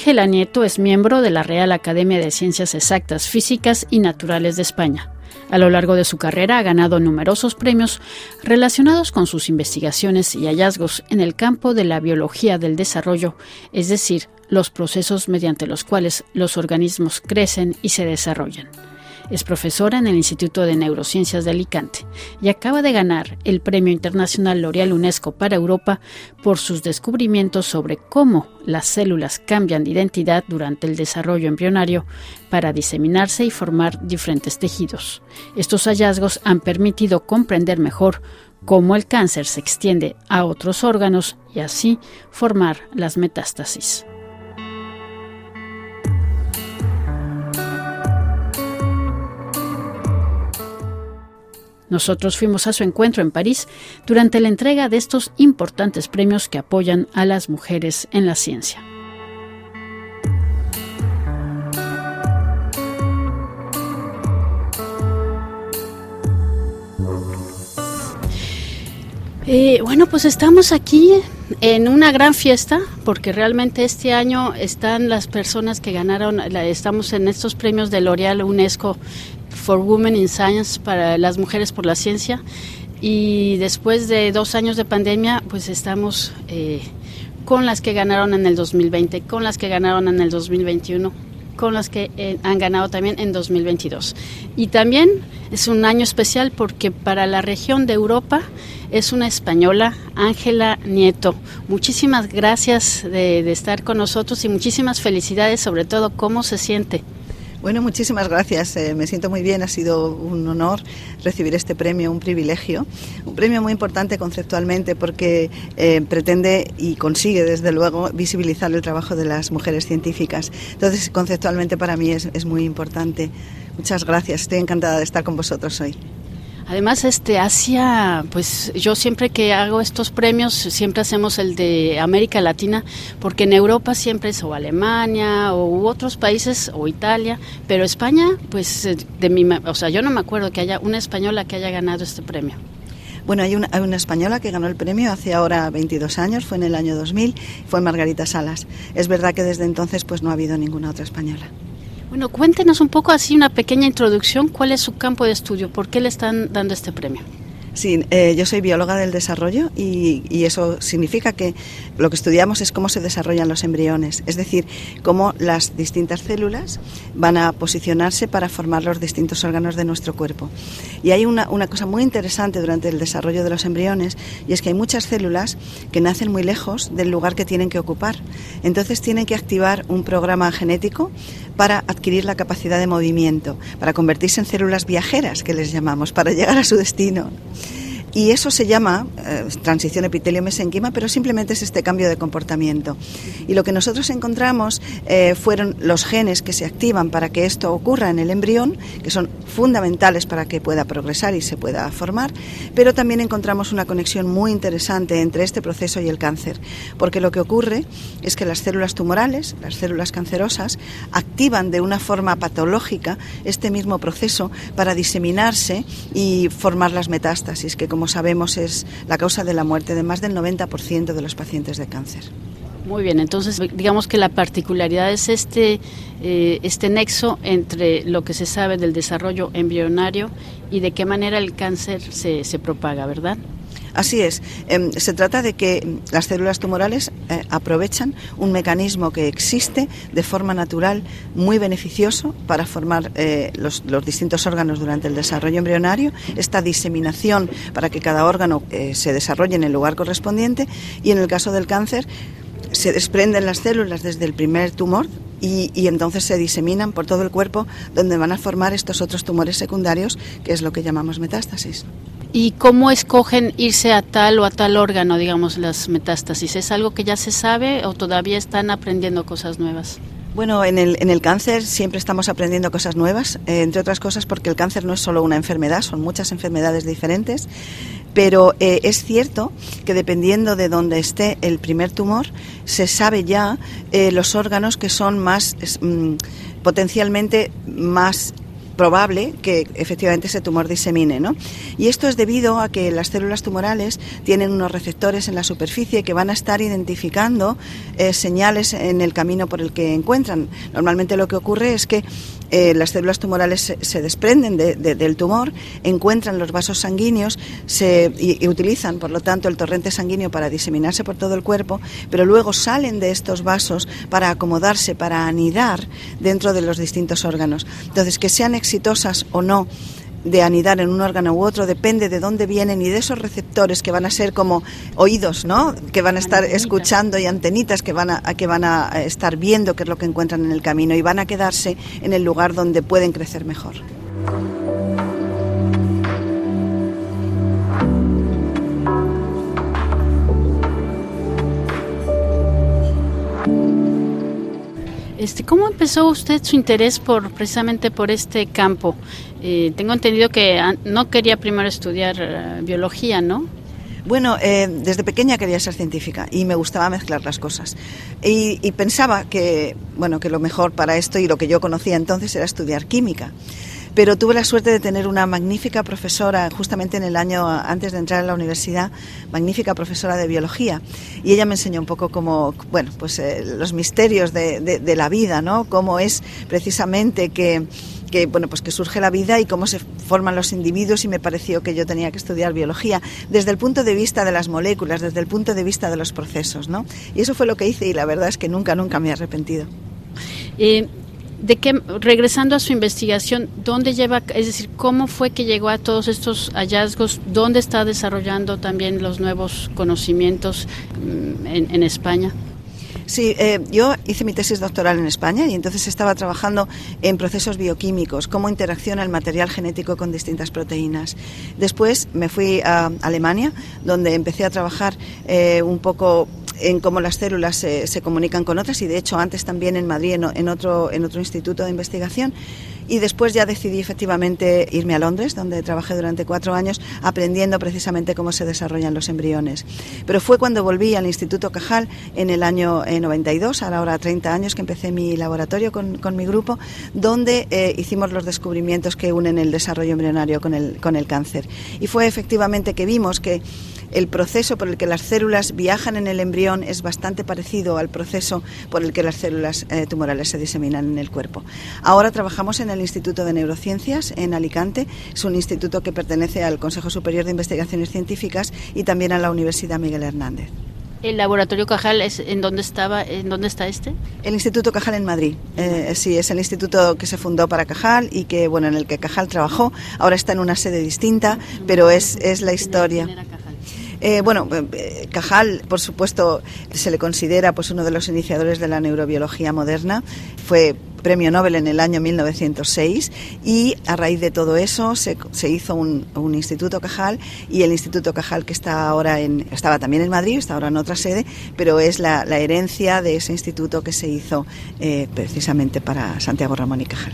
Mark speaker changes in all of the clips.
Speaker 1: Ángela Nieto es miembro de la Real Academia de Ciencias Exactas, Físicas y Naturales de España. A lo largo de su carrera ha ganado numerosos premios relacionados con sus investigaciones y hallazgos en el campo de la biología del desarrollo, es decir, los procesos mediante los cuales los organismos crecen y se desarrollan. Es profesora en el Instituto de Neurociencias de Alicante y acaba de ganar el Premio Internacional L'Oreal UNESCO para Europa por sus descubrimientos sobre cómo las células cambian de identidad durante el desarrollo embrionario para diseminarse y formar diferentes tejidos. Estos hallazgos han permitido comprender mejor cómo el cáncer se extiende a otros órganos y así formar las metástasis. Nosotros fuimos a su encuentro en París durante la entrega de estos importantes premios que apoyan a las mujeres en la ciencia. Eh, bueno, pues estamos aquí en una gran fiesta porque realmente este año están las personas que ganaron, estamos en estos premios de L'Oreal UNESCO for Women in Science para las mujeres por la ciencia. Y después de dos años de pandemia pues estamos eh, con las que ganaron en el 2020, con las que ganaron en el 2021, con las que eh, han ganado también en 2022. Y también es un año especial porque para la región de Europa es una española, Ángela Nieto. Muchísimas gracias de, de estar con nosotros y muchísimas felicidades, sobre todo cómo se siente.
Speaker 2: Bueno, muchísimas gracias. Eh, me siento muy bien. Ha sido un honor recibir este premio, un privilegio. Un premio muy importante conceptualmente porque eh, pretende y consigue, desde luego, visibilizar el trabajo de las mujeres científicas. Entonces, conceptualmente para mí es, es muy importante. Muchas gracias. Estoy encantada de estar con vosotros hoy.
Speaker 1: Además, este Asia, pues yo siempre que hago estos premios, siempre hacemos el de América Latina, porque en Europa siempre es o Alemania o otros países o Italia, pero España, pues de mi, o sea, yo no me acuerdo que haya una española que haya ganado este premio.
Speaker 2: Bueno, hay una, hay una, española que ganó el premio hace ahora 22 años, fue en el año 2000, fue Margarita Salas. Es verdad que desde entonces pues no ha habido ninguna otra española.
Speaker 1: Bueno, cuéntenos un poco así una pequeña introducción, ¿cuál es su campo de estudio? ¿Por qué le están dando este premio?
Speaker 2: Sí, eh, yo soy bióloga del desarrollo y, y, eso significa que lo que estudiamos es cómo se desarrollan los embriones, es decir, cómo las distintas células van a posicionarse para formar los distintos órganos de nuestro cuerpo. Y hay una, una cosa muy interesante durante el desarrollo de los embriones y es que hay muchas células que nacen muy lejos del lugar que tienen que ocupar. Entonces tienen que activar un programa genético para adquirir la capacidad de movimiento, para convertirse en células viajeras, que les llamamos, para llegar a su destino. Y eso se llama eh, transición epitelio-mesenquima, pero simplemente es este cambio de comportamiento. Y lo que nosotros encontramos eh, fueron los genes que se activan para que esto ocurra en el embrión, que son fundamentales para que pueda progresar y se pueda formar, pero también encontramos una conexión muy interesante entre este proceso y el cáncer, porque lo que ocurre es que las células tumorales, las células cancerosas, activan de una forma patológica este mismo proceso para diseminarse y formar las metástasis, que como como sabemos, es la causa de la muerte de más del 90% de los pacientes de cáncer.
Speaker 1: Muy bien, entonces digamos que la particularidad es este, eh, este nexo entre lo que se sabe del desarrollo embrionario y de qué manera el cáncer se, se propaga, ¿verdad?
Speaker 2: Así es. Em, se trata de que las células tumorales eh, aprovechan un mecanismo que existe de forma natural muy beneficioso para formar eh, los, distintos órganos durante el desarrollo embrionario, esta diseminación para que cada órgano eh, se desarrolle en el lugar correspondiente y en el caso del cáncer se desprenden las células desde el primer tumor y, y, entonces se diseminan por todo el cuerpo donde van a formar estos otros tumores secundarios, que es lo que llamamos metástasis.
Speaker 1: ¿Y cómo escogen irse a tal o a tal órgano, digamos, las metástasis? ¿Es algo que ya se sabe o todavía están aprendiendo cosas nuevas?
Speaker 2: Bueno, en el, en el cáncer siempre estamos aprendiendo cosas nuevas, eh, entre otras cosas porque el cáncer no es solo una enfermedad, son muchas enfermedades diferentes, pero eh, es cierto que dependiendo de dónde esté el primer tumor, se sabe ya eh, los órganos que son más, mm, potencialmente más probable que efectivamente ese tumor disemine. ¿no? Y esto es debido a que las células tumorales tienen unos receptores en la superficie que van a estar identificando eh, señales en el camino por el que encuentran. Normalmente lo que ocurre es que eh, las células tumorales se, desprenden del tumor, encuentran los vasos sanguíneos se, y, utilizan, por lo tanto, el torrente sanguíneo para diseminarse por todo el cuerpo, pero luego salen de estos vasos para acomodarse, para anidar dentro de los distintos órganos. Entonces, que sean exitosas o no de anidar en un órgano u otro depende de dónde vienen y de esos receptores que van a ser como oídos, ¿no? Que van a estar escuchando y antenitas que van a, que van a estar viendo qué es lo que encuentran en el camino y van a quedarse en el lugar donde pueden crecer mejor.
Speaker 1: Este, ¿Cómo empezó usted su interés por precisamente por este campo? Eh, tengo entendido que no quería primero estudiar eh, biología, ¿no?
Speaker 2: Bueno, eh, desde pequeña quería ser científica y me gustaba mezclar las cosas. Y, y, pensaba que, bueno, que lo mejor para esto y lo que yo conocía entonces era estudiar química pero tuve la suerte de tener una magnífica profesora justamente en el año antes de entrar a la universidad, magnífica profesora de biología. Y ella me enseñó un poco cómo, bueno, pues eh, los misterios de, de, la vida, ¿no? Cómo es precisamente que que bueno pues que surge la vida y cómo se forman los individuos y me pareció que yo tenía que estudiar biología desde el punto de vista de las moléculas desde el punto de vista de los procesos no y eso fue lo que hice y la verdad es que nunca nunca me he arrepentido
Speaker 1: eh, de qué, regresando a su investigación, ¿dónde lleva, es decir, cómo fue que llegó a todos estos hallazgos? ¿Dónde está desarrollando también los nuevos conocimientos mm, en, España?
Speaker 2: Sí, eh, yo hice mi tesis doctoral en España y entonces estaba trabajando en procesos bioquímicos, cómo interacciona el material genético con distintas proteínas. Después me fui a Alemania, donde empecé a trabajar eh, un poco en cómo las células se, comunican con otras y de hecho antes también en Madrid en, otro, en otro instituto de investigación y después ya decidí efectivamente irme a Londres, donde trabajé durante cuatro años aprendiendo precisamente cómo se desarrollan los embriones. Pero fue cuando volví al Instituto Cajal en el año 92, eh, ahora 30 años que empecé mi laboratorio con, con mi grupo, donde eh, hicimos los descubrimientos que unen el desarrollo embrionario con el, con el cáncer. Y fue efectivamente que vimos que el proceso por el que las células viajan en el embrión es bastante parecido al proceso por el que las células eh, tumorales se diseminan en el cuerpo. Ahora trabajamos en el Instituto de Neurociencias en Alicante. Es un instituto que pertenece al Consejo Superior de Investigaciones Científicas y también a la Universidad Miguel Hernández.
Speaker 1: ¿El laboratorio Cajal es en dónde estaba, en dónde está este?
Speaker 2: El Instituto Cajal en Madrid. Eh, sí, es el instituto que se fundó para Cajal y que bueno en el que Cajal trabajó. Ahora está en una sede distinta, pero es, es la historia. Eh, bueno, eh, Cajal, por supuesto, se le considera pues uno de los iniciadores de la neurobiología moderna. Fue premio Nobel en el año 1906 y a raíz de todo eso se, hizo un, Instituto Cajal y el Instituto Cajal que está ahora en, estaba también en Madrid, está ahora en otra sede, pero es la, herencia de ese instituto que se hizo eh, precisamente para Santiago Ramón y Cajal.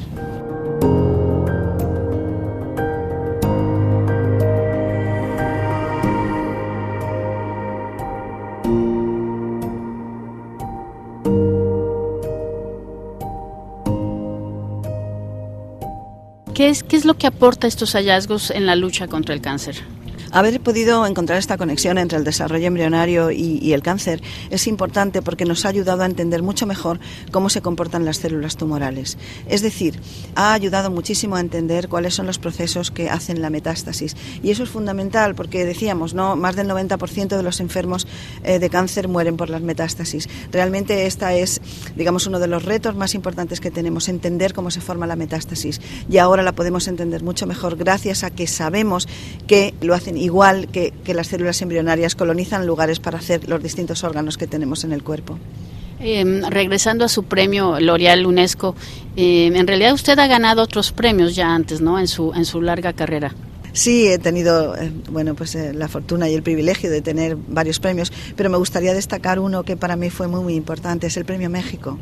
Speaker 1: Es, ¿Qué es lo que aporta estos hallazgos en la lucha contra el cáncer?
Speaker 2: Haber podido encontrar esta conexión entre el desarrollo embrionario y, el cáncer es importante porque nos ha ayudado a entender mucho mejor cómo se comportan las células tumorales. Es decir, ha ayudado muchísimo a entender cuáles son los procesos que hacen la metástasis. Y eso es fundamental porque decíamos, ¿no? más del 90% de los enfermos eh, de cáncer mueren por las metástasis. Realmente esta es, digamos, uno de los retos más importantes que tenemos, entender cómo se forma la metástasis. Y ahora la podemos entender mucho mejor gracias a que sabemos que lo hacen igual que, las células embrionarias colonizan lugares para hacer los distintos órganos que tenemos en el cuerpo.
Speaker 1: Em, regresando a su premio L'Oreal UNESCO, em, en realidad usted ha ganado otros premios ya antes, ¿no? En su en su larga carrera.
Speaker 2: Sí, he tenido eh, bueno, pues, eh, la fortuna y el privilegio de tener varios premios, pero me gustaría destacar uno que para mí fue muy, muy importante, es el Premio México.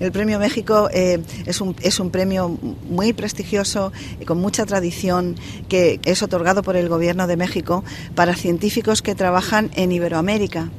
Speaker 2: El Premio México eh, es, un, es un premio muy prestigioso, y con mucha tradición, que es otorgado por el Gobierno de México para científicos que trabajan en Iberoamérica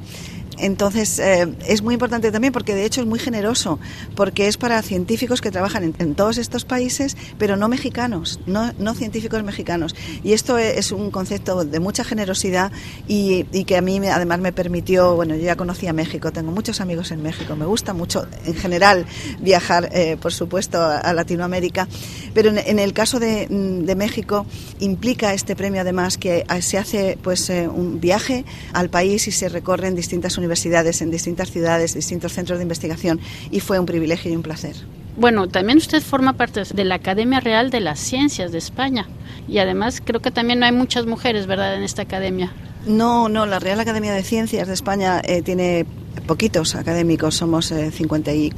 Speaker 2: Entonces, eh, es muy importante también porque de hecho es muy generoso, porque es para científicos que trabajan en, todos estos países, pero no mexicanos, no, no, científicos mexicanos. Y esto es un concepto de mucha generosidad y, que a mí además me permitió, bueno, yo ya conocía México, tengo muchos amigos en México, me gusta mucho en general viajar, eh, por supuesto, a, Latinoamérica, pero en, el caso de, de, México implica este premio además que se hace pues eh, un viaje al país y se recorren distintas universidades universidades, en distintas ciudades, distintos centros de investigación y fue un privilegio y un placer.
Speaker 1: Bueno, también usted forma parte de la Academia Real de las Ciencias de España y además creo que también no hay muchas mujeres, ¿verdad?, en esta academia.
Speaker 2: No, no, la Real Academia de Ciencias de España eh, tiene poquitos académicos, somos eh, 50 y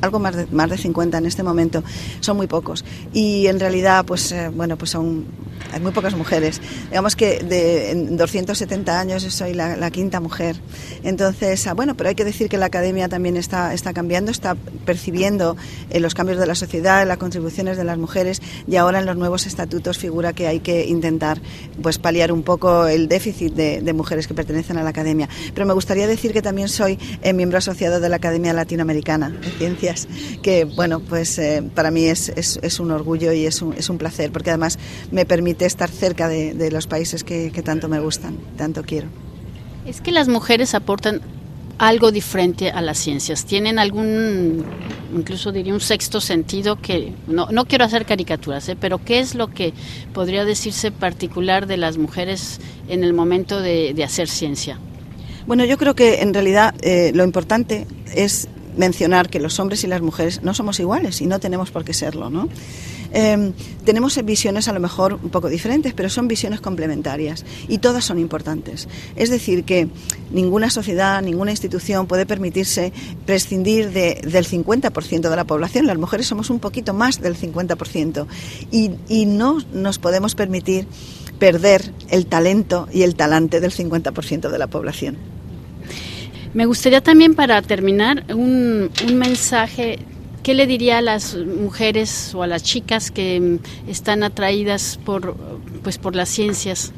Speaker 2: algo más de, más de 50 en este momento, son muy pocos. Y en realidad, pues eh, bueno, pues son hay muy pocas mujeres. Digamos que de en 270 años yo soy la, quinta mujer. Entonces, ah, bueno, pero hay que decir que la academia también está, está cambiando, está percibiendo eh, los cambios de la sociedad, las contribuciones de las mujeres y ahora en los nuevos estatutos figura que hay que intentar pues paliar un poco el déficit de, mujeres que pertenecen a la academia. Pero me gustaría decir que también soy eh, miembro asociado de la Academia Latinoamericana de Ciencias, que bueno, pues eh, para mí es, es, es, un orgullo y es un, es un placer, porque además me permite estar cerca de, los países que, tanto me gustan, tanto quiero.
Speaker 1: Es que las mujeres aportan algo diferente a las ciencias. Tienen algún, incluso diría un sexto sentido que, no, no quiero hacer caricaturas, ¿eh? pero ¿qué es lo que podría decirse particular de las mujeres en el momento de, hacer ciencia?
Speaker 2: Bueno, yo creo que en realidad eh, lo importante es mencionar que los hombres y las mujeres no somos iguales y no tenemos por qué serlo, ¿no? Em, tenemos visiones a lo mejor un poco diferentes, pero son visiones complementarias y todas son importantes. Es decir, que ninguna sociedad, ninguna institución puede permitirse prescindir del 50% de la población. Las mujeres somos un poquito más del 50% y, y no nos podemos permitir perder el talento y el talante del 50% de la población.
Speaker 1: Me gustaría también para terminar un, un mensaje ¿Qué le diría a las mujeres o a las chicas que mm, están atraídas por, pues, por las ciencias?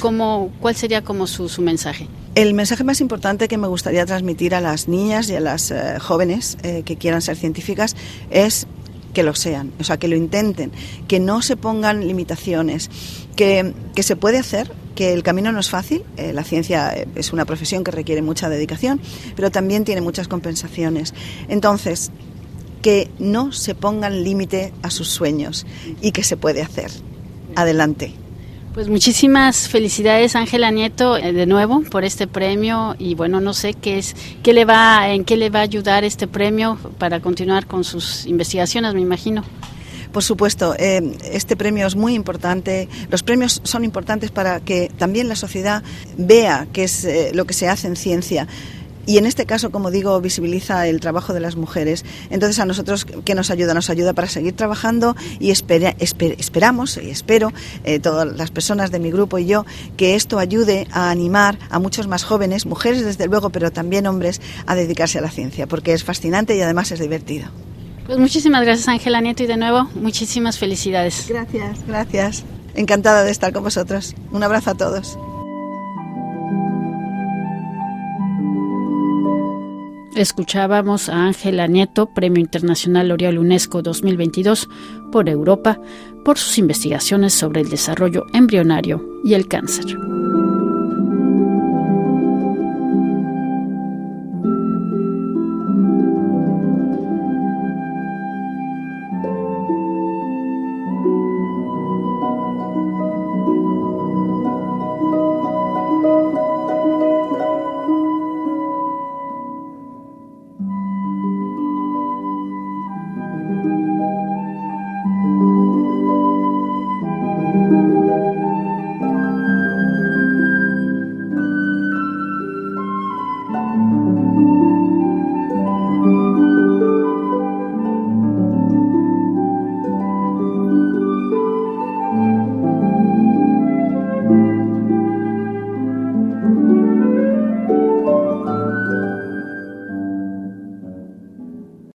Speaker 1: ¿Cómo, ¿Cuál sería como su, mensaje?
Speaker 2: El mensaje más importante que me gustaría transmitir a las niñas y a las eh, jóvenes eh, que quieran ser científicas es que lo sean, o sea, que lo intenten, que no se pongan limitaciones, que, se puede hacer, que el camino no es fácil, eh, la ciencia es una profesión que requiere mucha dedicación, pero también tiene muchas compensaciones. Entonces, que no se pongan límite a sus sueños y que se puede hacer. Adelante.
Speaker 1: Pues muchísimas felicidades Ángela Nieto eh, de nuevo por este premio y bueno no sé qué es qué le va en qué le va a ayudar este premio para continuar con sus investigaciones me imagino.
Speaker 2: Por supuesto, eh, este premio es muy importante. Los premios son importantes para que también la sociedad vea qué es eh, lo que se hace en ciencia y en este caso, como digo, visibiliza el trabajo de las mujeres. Entonces, a nosotros, ¿qué nos ayuda? Nos ayuda para seguir trabajando y esperamos y espero, eh, todas las personas de mi grupo y yo, que esto ayude a animar a muchos más jóvenes, mujeres desde luego, pero también hombres, a dedicarse a la ciencia, porque es fascinante y además es divertido.
Speaker 1: Pues muchísimas gracias, Ángela Nieto, y de nuevo, muchísimas felicidades.
Speaker 2: Gracias, gracias. Encantada de estar con vosotros. Un abrazo a todos.
Speaker 1: Escuchábamos a Ángela Nieto, Premio Internacional L'Oreal UNESCO 2022 por Europa, por sus investigaciones sobre el desarrollo embrionario y el cáncer.